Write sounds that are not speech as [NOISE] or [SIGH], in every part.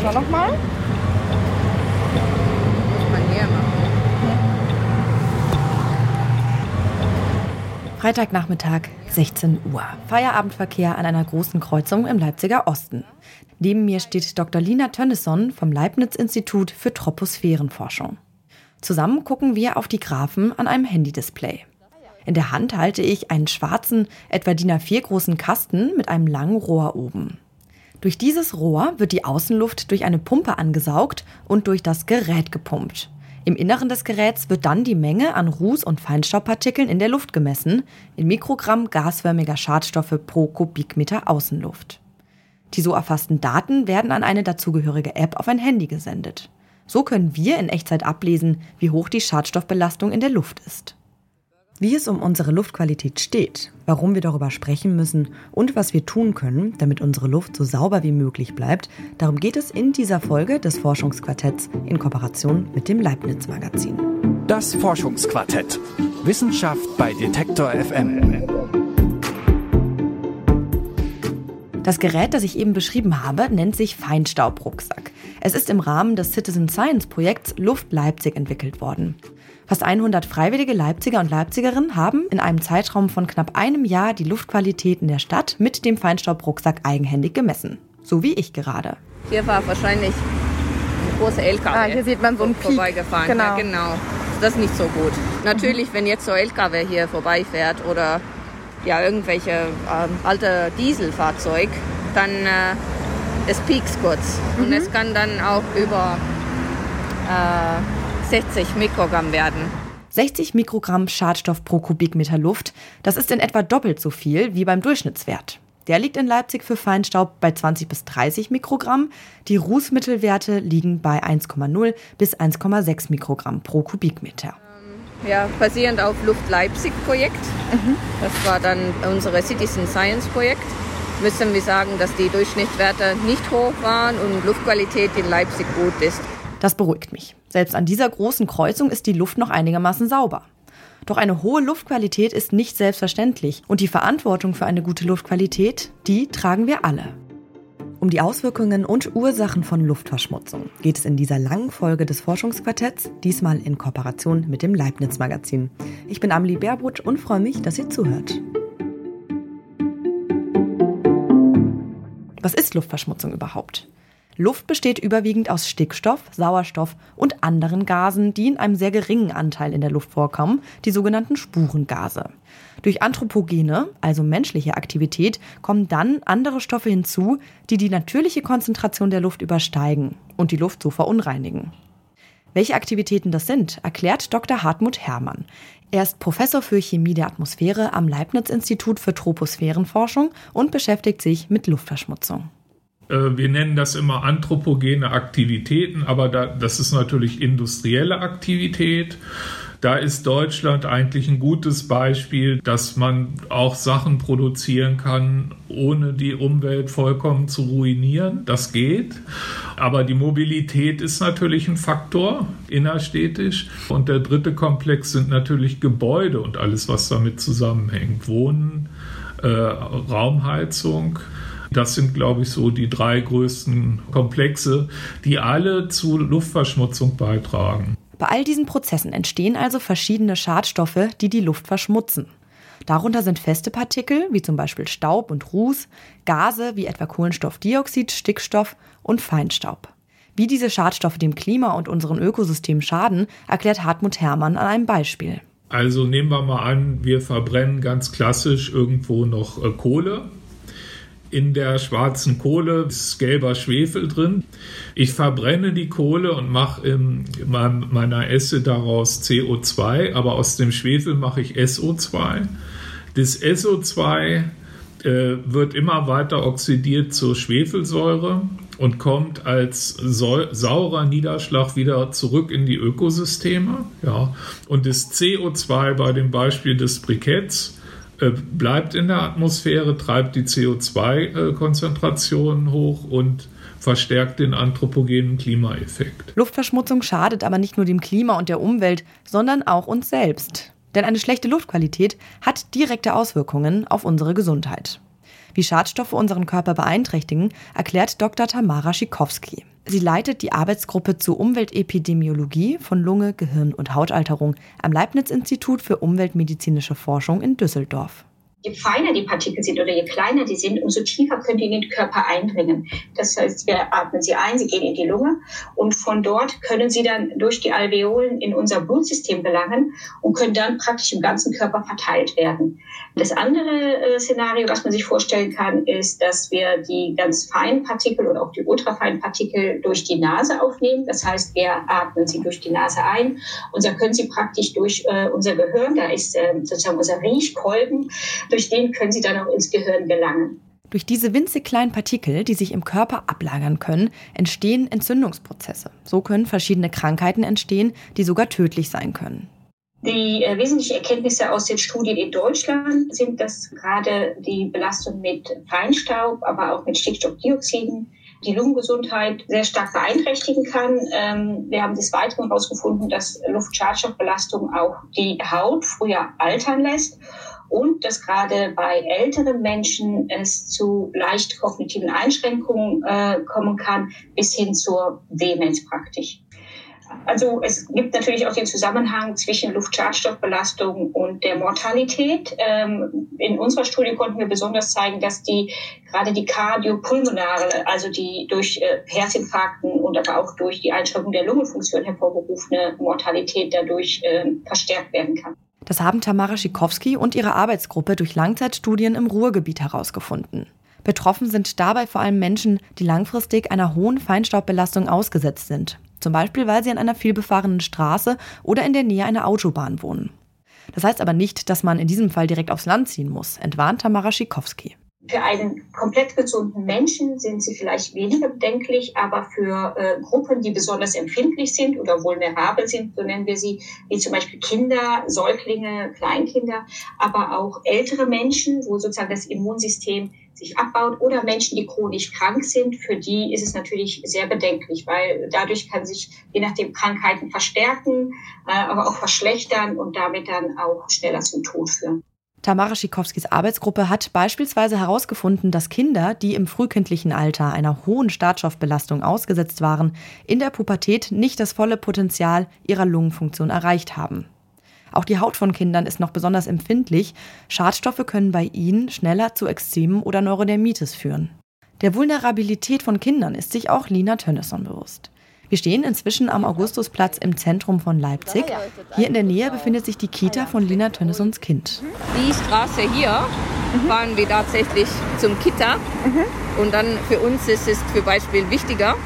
Schau noch mal. Muss man hier machen. Freitagnachmittag, 16 Uhr. Feierabendverkehr an einer großen Kreuzung im Leipziger Osten. Neben mir steht Dr. Lina Tönnesson vom Leibniz-Institut für Troposphärenforschung. Zusammen gucken wir auf die Graphen an einem Handy-Display. In der Hand halte ich einen schwarzen, etwa DIN A4 großen Kasten mit einem langen Rohr oben. Durch dieses Rohr wird die Außenluft durch eine Pumpe angesaugt und durch das Gerät gepumpt. Im Inneren des Geräts wird dann die Menge an Ruß- und Feinstaubpartikeln in der Luft gemessen, in Mikrogramm gasförmiger Schadstoffe pro Kubikmeter Außenluft. Die so erfassten Daten werden an eine dazugehörige App auf ein Handy gesendet. So können wir in Echtzeit ablesen, wie hoch die Schadstoffbelastung in der Luft ist. Wie es um unsere Luftqualität steht, warum wir darüber sprechen müssen und was wir tun können, damit unsere Luft so sauber wie möglich bleibt, darum geht es in dieser Folge des Forschungsquartetts in Kooperation mit dem Leibniz Magazin. Das Forschungsquartett. Wissenschaft bei Detektor FM. Das Gerät, das ich eben beschrieben habe, nennt sich Feinstaubrucksack. Es ist im Rahmen des Citizen Science Projekts Luft Leipzig entwickelt worden. Fast 100 freiwillige Leipziger und Leipzigerinnen haben in einem Zeitraum von knapp einem Jahr die Luftqualität in der Stadt mit dem Feinstaubrucksack eigenhändig gemessen. So wie ich gerade. Hier war wahrscheinlich ein großer LKW. Ah, hier sieht man so einen Peak. vorbeigefahren. Genau. Ja, genau. Das ist nicht so gut. Natürlich, wenn jetzt so LKW hier vorbeifährt oder ja irgendwelche ähm, alte Dieselfahrzeug, dann äh, es piekt kurz und es kann dann auch über äh, 60 Mikrogramm werden. 60 Mikrogramm Schadstoff pro Kubikmeter Luft, das ist in etwa doppelt so viel wie beim Durchschnittswert. Der liegt in Leipzig für Feinstaub bei 20 bis 30 Mikrogramm. Die Rußmittelwerte liegen bei 1,0 bis 1,6 Mikrogramm pro Kubikmeter. Ja, basierend auf Luft Leipzig Projekt. Das war dann unsere Citizen Science Projekt. Müssen wir sagen, dass die Durchschnittswerte nicht hoch waren und Luftqualität in Leipzig gut ist. Das beruhigt mich. Selbst an dieser großen Kreuzung ist die Luft noch einigermaßen sauber. Doch eine hohe Luftqualität ist nicht selbstverständlich und die Verantwortung für eine gute Luftqualität, die tragen wir alle. Um die Auswirkungen und Ursachen von Luftverschmutzung geht es in dieser langen Folge des Forschungsquartetts, diesmal in Kooperation mit dem Leibniz Magazin. Ich bin Amelie Baerbrot und freue mich, dass ihr zuhört. Was ist Luftverschmutzung überhaupt? Luft besteht überwiegend aus Stickstoff, Sauerstoff und anderen Gasen, die in einem sehr geringen Anteil in der Luft vorkommen, die sogenannten Spurengase. Durch Anthropogene, also menschliche Aktivität, kommen dann andere Stoffe hinzu, die die natürliche Konzentration der Luft übersteigen und die Luft so verunreinigen. Welche Aktivitäten das sind, erklärt Dr. Hartmut Herrmann. Er ist Professor für Chemie der Atmosphäre am Leibniz-Institut für Troposphärenforschung und beschäftigt sich mit Luftverschmutzung. Äh, Wir nennen das immer anthropogene Aktivitäten, aber da, das ist natürlich industrielle Aktivität. Da ist Deutschland eigentlich ein gutes Beispiel, dass man auch Sachen produzieren kann, ohne die Umwelt vollkommen zu ruinieren. Das geht. Aber die Mobilität ist natürlich ein Faktor innerstädtisch. Und der dritte Komplex sind natürlich Gebäude und alles, was damit zusammenhängt. Wohnen, äh, Raumheizung. Das sind, glaube ich, so die drei größten Komplexe, die alle zu Luftverschmutzung beitragen. Bei all diesen Prozessen entstehen also verschiedene Schadstoffe, die die Luft verschmutzen. Darunter sind feste Partikel, wie zum Beispiel Staub und Ruß, Gase wie etwa Kohlenstoffdioxid, Stickstoff und Feinstaub. Wie diese Schadstoffe dem Klima und unseren Ökosystemen schaden, erklärt Hartmut Herrmann an einem Beispiel. Also nehmen wir mal an, wir verbrennen ganz klassisch irgendwo noch äh, Kohle. In der schwarzen Kohle ist gelber Schwefel drin. Ich verbrenne die Kohle und mache in meiner Esse daraus CO2, aber aus dem Schwefel mache ich SO2. Das SO2 äh, wird immer weiter oxidiert zur Schwefelsäure und kommt als sau- saurer Niederschlag wieder zurück in die Ökosysteme. Ja. Und das CO2 bei dem Beispiel des Briketts bleibt in der Atmosphäre, treibt die CO2-Konzentration hoch und verstärkt den anthropogenen Klimaeffekt. Luftverschmutzung schadet aber nicht nur dem Klima und der Umwelt, sondern auch uns selbst. Denn eine schlechte Luftqualität hat direkte Auswirkungen auf unsere Gesundheit. Wie Schadstoffe unseren Körper beeinträchtigen, erklärt Dr. Tamara Schikowski. Sie leitet die Arbeitsgruppe zur Umweltepidemiologie von Lunge, Gehirn und Hautalterung am Leibniz-Institut für umweltmedizinische Forschung in Düsseldorf je feiner die Partikel sind oder je kleiner die sind, umso tiefer können die in den Körper eindringen. Das heißt, wir atmen sie ein, sie gehen in die Lunge und von dort können sie dann durch die Alveolen in unser Blutsystem gelangen und können dann praktisch im ganzen Körper verteilt werden. Das andere äh, Szenario, was man sich vorstellen kann, ist, dass wir die ganz feinen Partikel oder auch die ultrafeinen Partikel durch die Nase aufnehmen. Das heißt, wir atmen sie durch die Nase ein und dann können sie praktisch durch äh, unser Gehirn, da ist äh, sozusagen unser Riechkolben, durch den können sie dann auch ins Gehirn gelangen. Durch diese winzig kleinen Partikel, die sich im Körper ablagern können, entstehen Entzündungsprozesse. So können verschiedene Krankheiten entstehen, die sogar tödlich sein können. Die äh, wesentlichen Erkenntnisse aus den Studien in Deutschland sind, dass gerade die Belastung mit Feinstaub, aber auch mit Stickstoffdioxiden die Lungengesundheit sehr stark beeinträchtigen kann. Ähm, wir haben des Weiteren herausgefunden, dass Luftschadstoffbelastung auch die Haut früher altern lässt und dass gerade bei älteren Menschen es zu leicht kognitiven Einschränkungen äh, kommen kann, bis hin zur Demenz praktisch. Also es gibt natürlich auch den Zusammenhang zwischen Luftschadstoffbelastung und der Mortalität. Ähm, in unserer Studie konnten wir besonders zeigen, dass die gerade die kardiopulmonare, also die durch äh, Herzinfarkten und aber auch durch die Einschränkung der Lungenfunktion hervorgerufene Mortalität dadurch äh, verstärkt werden kann. Das haben Tamara Schikowski und ihre Arbeitsgruppe durch Langzeitstudien im Ruhrgebiet herausgefunden. Betroffen sind dabei vor allem Menschen, die langfristig einer hohen Feinstaubbelastung ausgesetzt sind. Zum Beispiel, weil sie an einer vielbefahrenen Straße oder in der Nähe einer Autobahn wohnen. Das heißt aber nicht, dass man in diesem Fall direkt aufs Land ziehen muss, entwarnt Tamara Schikowski. Für einen komplett gesunden Menschen sind sie vielleicht weniger bedenklich, aber für äh, Gruppen, die besonders empfindlich sind oder vulnerabel sind, so nennen wir sie, wie zum Beispiel Kinder, Säuglinge, Kleinkinder, aber auch ältere Menschen, wo sozusagen das Immunsystem sich abbaut oder Menschen, die chronisch krank sind, für die ist es natürlich sehr bedenklich, weil dadurch kann sich je nachdem Krankheiten verstärken, äh, aber auch verschlechtern und damit dann auch schneller zum Tod führen. Tamara Schikowskis Arbeitsgruppe hat beispielsweise herausgefunden, dass Kinder, die im frühkindlichen Alter einer hohen Startstoffbelastung ausgesetzt waren, in der Pubertät nicht das volle Potenzial ihrer Lungenfunktion erreicht haben. Auch die Haut von Kindern ist noch besonders empfindlich. Schadstoffe können bei ihnen schneller zu Ekzemen oder Neurodermitis führen. Der Vulnerabilität von Kindern ist sich auch Lina Tönnesson bewusst. Wir stehen inzwischen am Augustusplatz im Zentrum von Leipzig. Hier in der Nähe befindet sich die Kita von Lina Tönnessons Kind. Die Straße hier fahren wir tatsächlich zum Kita. Und dann für uns ist es für Beispiel wichtiger,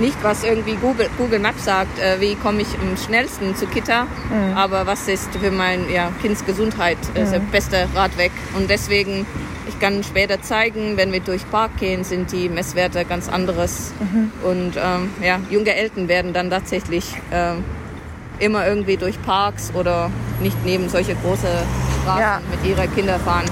nicht was irgendwie Google, Google Maps sagt, äh, wie komme ich am schnellsten zu Kita, mhm. aber was ist für mein ja, Kinds Gesundheit äh, mhm. der beste Radweg. Und deswegen kann später zeigen, wenn wir durch Park gehen, sind die Messwerte ganz anderes. Mhm. Und ähm, ja, junge Eltern werden dann tatsächlich ähm, immer irgendwie durch Parks oder nicht neben solche große Straßen ja. mit ihren Kindern fahren.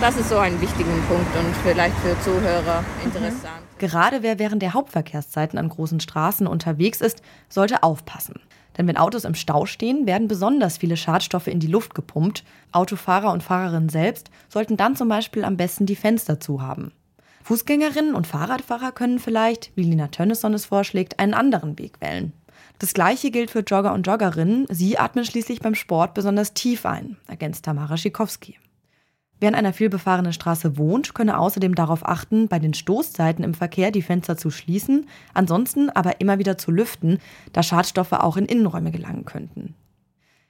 Das ist so ein wichtiger Punkt und vielleicht für Zuhörer interessant. Mhm. Gerade wer während der Hauptverkehrszeiten an großen Straßen unterwegs ist, sollte aufpassen. Denn wenn Autos im Stau stehen, werden besonders viele Schadstoffe in die Luft gepumpt. Autofahrer und Fahrerinnen selbst sollten dann zum Beispiel am besten die Fenster zu haben. Fußgängerinnen und Fahrradfahrer können vielleicht, wie Lina Tönnesson es vorschlägt, einen anderen Weg wählen. Das gleiche gilt für Jogger und Joggerinnen. Sie atmen schließlich beim Sport besonders tief ein, ergänzt Tamara Schikowski. Wer an einer vielbefahrenen Straße wohnt, könne außerdem darauf achten, bei den Stoßzeiten im Verkehr die Fenster zu schließen, ansonsten aber immer wieder zu lüften, da Schadstoffe auch in Innenräume gelangen könnten.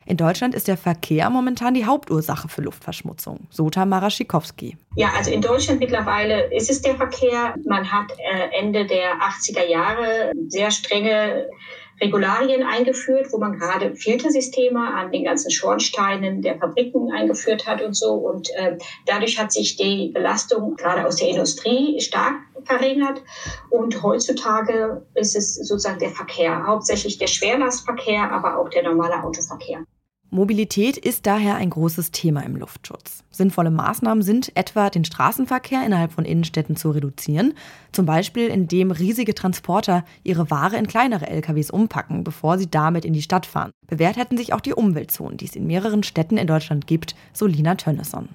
In Deutschland ist der Verkehr momentan die Hauptursache für Luftverschmutzung, so Tamara Schikowski. Ja, also in Deutschland mittlerweile ist es der Verkehr. Man hat äh, Ende der 80er Jahre sehr strenge Regularien eingeführt, wo man gerade Filtersysteme an den ganzen Schornsteinen der Fabriken eingeführt hat und so. Und äh, dadurch hat sich die Belastung gerade aus der Industrie stark verringert. Und heutzutage ist es sozusagen der Verkehr, hauptsächlich der Schwerlastverkehr, aber auch der normale Autoverkehr. Mobilität ist daher ein großes Thema im Luftschutz. Sinnvolle Maßnahmen sind etwa, den Straßenverkehr innerhalb von Innenstädten zu reduzieren, zum Beispiel indem riesige Transporter ihre Ware in kleinere LKWs umpacken, bevor sie damit in die Stadt fahren. Bewährt hätten sich auch die Umweltzonen, die es in mehreren Städten in Deutschland gibt, so Lina Tönnesson.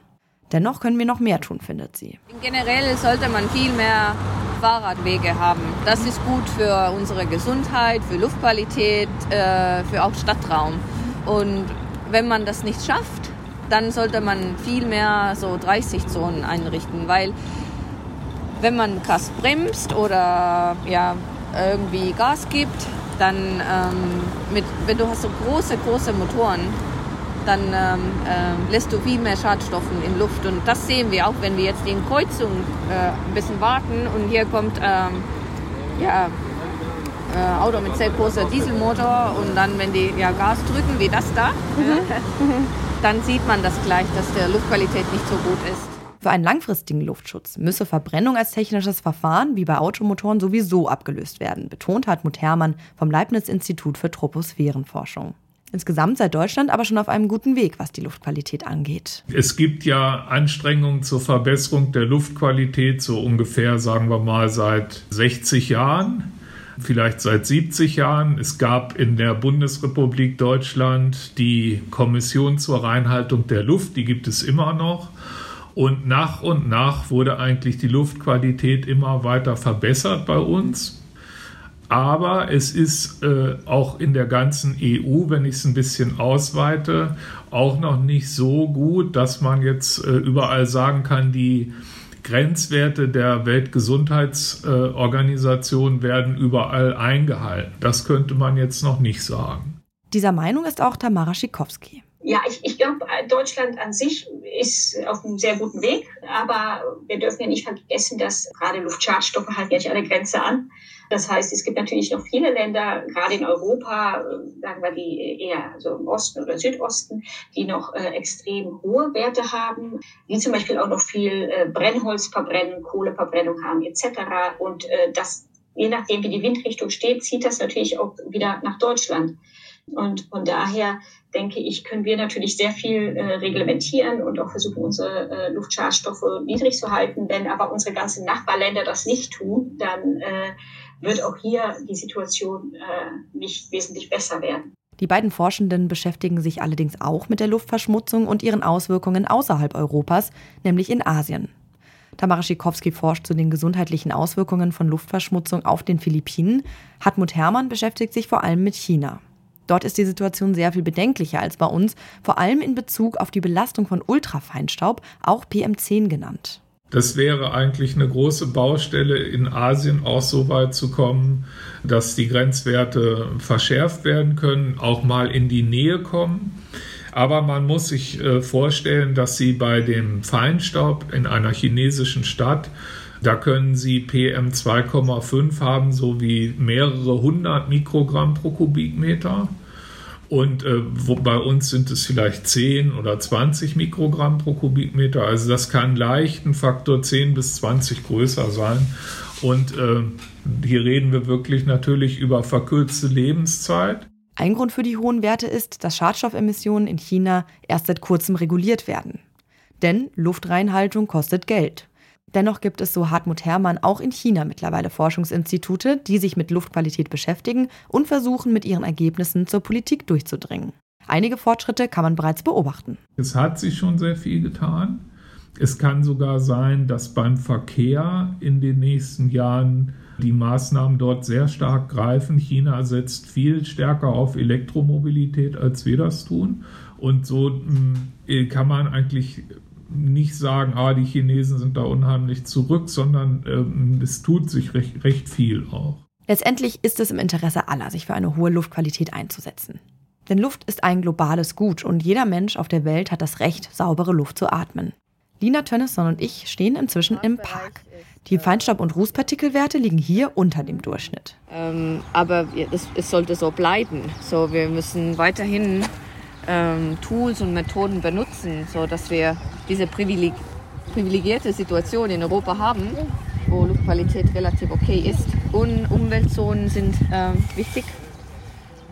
Dennoch können wir noch mehr tun, findet sie. Generell sollte man viel mehr Fahrradwege haben. Das ist gut für unsere Gesundheit, für Luftqualität, äh, für auch Stadtraum. Und wenn man das nicht schafft, dann sollte man viel mehr so 30-Zonen einrichten, weil wenn man krass bremst oder ja, irgendwie Gas gibt, dann ähm, mit, wenn du hast so große, große Motoren, dann ähm, äh, lässt du viel mehr Schadstoffen in Luft. Und das sehen wir auch, wenn wir jetzt in Kreuzung äh, ein bisschen warten und hier kommt ähm, ja, äh, Auto mit sehr großer Dieselmotor und dann, wenn die ja, Gas drücken, wie das da, mhm. [LAUGHS] dann sieht man das gleich, dass der Luftqualität nicht so gut ist. Für einen langfristigen Luftschutz müsse Verbrennung als technisches Verfahren wie bei Automotoren sowieso abgelöst werden, betont Hartmut Herrmann vom Leibniz-Institut für Troposphärenforschung. Insgesamt sei Deutschland aber schon auf einem guten Weg, was die Luftqualität angeht. Es gibt ja Anstrengungen zur Verbesserung der Luftqualität, so ungefähr, sagen wir mal, seit 60 Jahren vielleicht seit 70 Jahren. Es gab in der Bundesrepublik Deutschland die Kommission zur Reinhaltung der Luft, die gibt es immer noch. Und nach und nach wurde eigentlich die Luftqualität immer weiter verbessert bei uns. Aber es ist äh, auch in der ganzen EU, wenn ich es ein bisschen ausweite, auch noch nicht so gut, dass man jetzt äh, überall sagen kann, die Grenzwerte der Weltgesundheitsorganisation werden überall eingehalten. Das könnte man jetzt noch nicht sagen. Dieser Meinung ist auch Tamara Schikowski. Ja, ich, ich glaube, Deutschland an sich ist auf einem sehr guten Weg, aber wir dürfen ja nicht vergessen, dass gerade Luftschadstoffe halten ja nicht alle Grenze an. Das heißt, es gibt natürlich noch viele Länder, gerade in Europa, sagen wir die eher so im Osten oder Südosten, die noch äh, extrem hohe Werte haben, die zum Beispiel auch noch viel äh, Brennholzverbrennung, Kohleverbrennung haben etc. Und äh, das, je nachdem, wie die Windrichtung steht, zieht das natürlich auch wieder nach Deutschland. Und von daher denke ich, können wir natürlich sehr viel äh, reglementieren und auch versuchen, unsere äh, Luftschadstoffe niedrig zu halten. Wenn aber unsere ganzen Nachbarländer das nicht tun, dann äh, wird auch hier die Situation äh, nicht wesentlich besser werden. Die beiden Forschenden beschäftigen sich allerdings auch mit der Luftverschmutzung und ihren Auswirkungen außerhalb Europas, nämlich in Asien. Tamara Schikowski forscht zu den gesundheitlichen Auswirkungen von Luftverschmutzung auf den Philippinen. Hartmut Herrmann beschäftigt sich vor allem mit China. Dort ist die Situation sehr viel bedenklicher als bei uns, vor allem in Bezug auf die Belastung von Ultrafeinstaub, auch PM10 genannt. Das wäre eigentlich eine große Baustelle in Asien auch so weit zu kommen, dass die Grenzwerte verschärft werden können, auch mal in die Nähe kommen. Aber man muss sich äh, vorstellen, dass Sie bei dem Feinstaub in einer chinesischen Stadt, da können Sie PM 2,5 haben, so wie mehrere hundert Mikrogramm pro Kubikmeter. Und äh, wo, bei uns sind es vielleicht 10 oder 20 Mikrogramm pro Kubikmeter. Also das kann leicht ein Faktor 10 bis 20 größer sein. Und äh, hier reden wir wirklich natürlich über verkürzte Lebenszeit. Ein Grund für die hohen Werte ist, dass Schadstoffemissionen in China erst seit kurzem reguliert werden. Denn Luftreinhaltung kostet Geld. Dennoch gibt es, so Hartmut Herrmann, auch in China mittlerweile Forschungsinstitute, die sich mit Luftqualität beschäftigen und versuchen, mit ihren Ergebnissen zur Politik durchzudringen. Einige Fortschritte kann man bereits beobachten. Es hat sich schon sehr viel getan. Es kann sogar sein, dass beim Verkehr in den nächsten Jahren die Maßnahmen dort sehr stark greifen. China setzt viel stärker auf Elektromobilität, als wir das tun. Und so mm, kann man eigentlich nicht sagen, ah, die Chinesen sind da unheimlich zurück, sondern ähm, es tut sich recht, recht viel auch. Letztendlich ist es im Interesse aller, sich für eine hohe Luftqualität einzusetzen. Denn Luft ist ein globales Gut und jeder Mensch auf der Welt hat das Recht, saubere Luft zu atmen. Lina Tönnesson und ich stehen inzwischen im Park. Die Feinstaub- und Rußpartikelwerte liegen hier unter dem Durchschnitt. Ähm, aber es, es sollte so bleiben. So, wir müssen weiterhin ähm, Tools und Methoden benutzen, sodass wir diese privileg privilegierte Situation in Europa haben, wo Luftqualität relativ okay ist. Und Umweltzonen sind ähm, wichtig,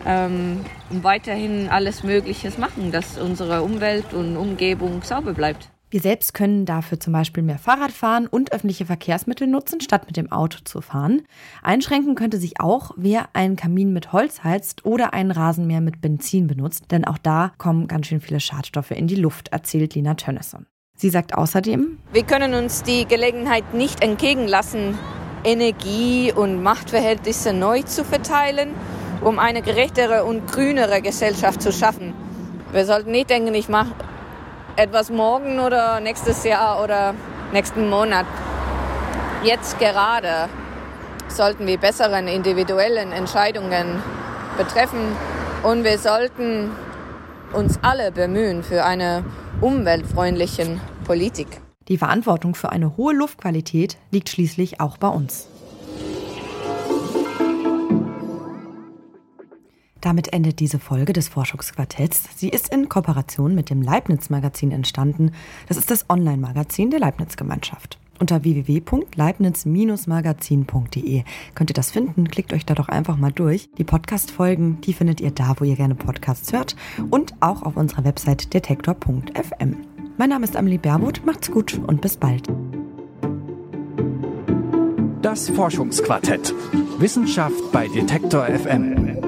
ähm, und weiterhin alles Mögliche machen, dass unsere Umwelt und Umgebung sauber bleibt. Wir selbst können dafür zum Beispiel mehr Fahrrad fahren und öffentliche Verkehrsmittel nutzen, statt mit dem Auto zu fahren. Einschränken könnte sich auch, wer einen Kamin mit Holz heizt oder einen Rasenmäher mit Benzin benutzt, denn auch da kommen ganz schön viele Schadstoffe in die Luft, erzählt Lina Tönnesson. Sie sagt außerdem, wir können uns die Gelegenheit nicht entgegen lassen, Energie und Machtverhältnisse neu zu verteilen, um eine gerechtere und grünere Gesellschaft zu schaffen. Wir sollten nicht denken, ich mache etwas morgen oder nächstes Jahr oder nächsten Monat. Jetzt gerade sollten wir besseren individuellen Entscheidungen betreffen und wir sollten uns alle bemühen für eine umweltfreundliche Politik. Die Verantwortung für eine hohe Luftqualität liegt schließlich auch bei uns. Damit endet diese Folge des Forschungsquartetts. Sie ist in Kooperation mit dem Leibniz-Magazin entstanden. Das ist das Online-Magazin der Leibniz-Gemeinschaft. Unter www.leibniz-magazin.de könnt ihr das finden. Klickt euch da doch einfach mal durch. Die Podcast-Folgen, die findet ihr da, wo ihr gerne Podcasts hört und auch auf unserer Website detektor.fm. Mein Name ist Amelie Baermuth. Macht's gut und bis bald. Das Forschungsquartett. Wissenschaft bei Detektor FM.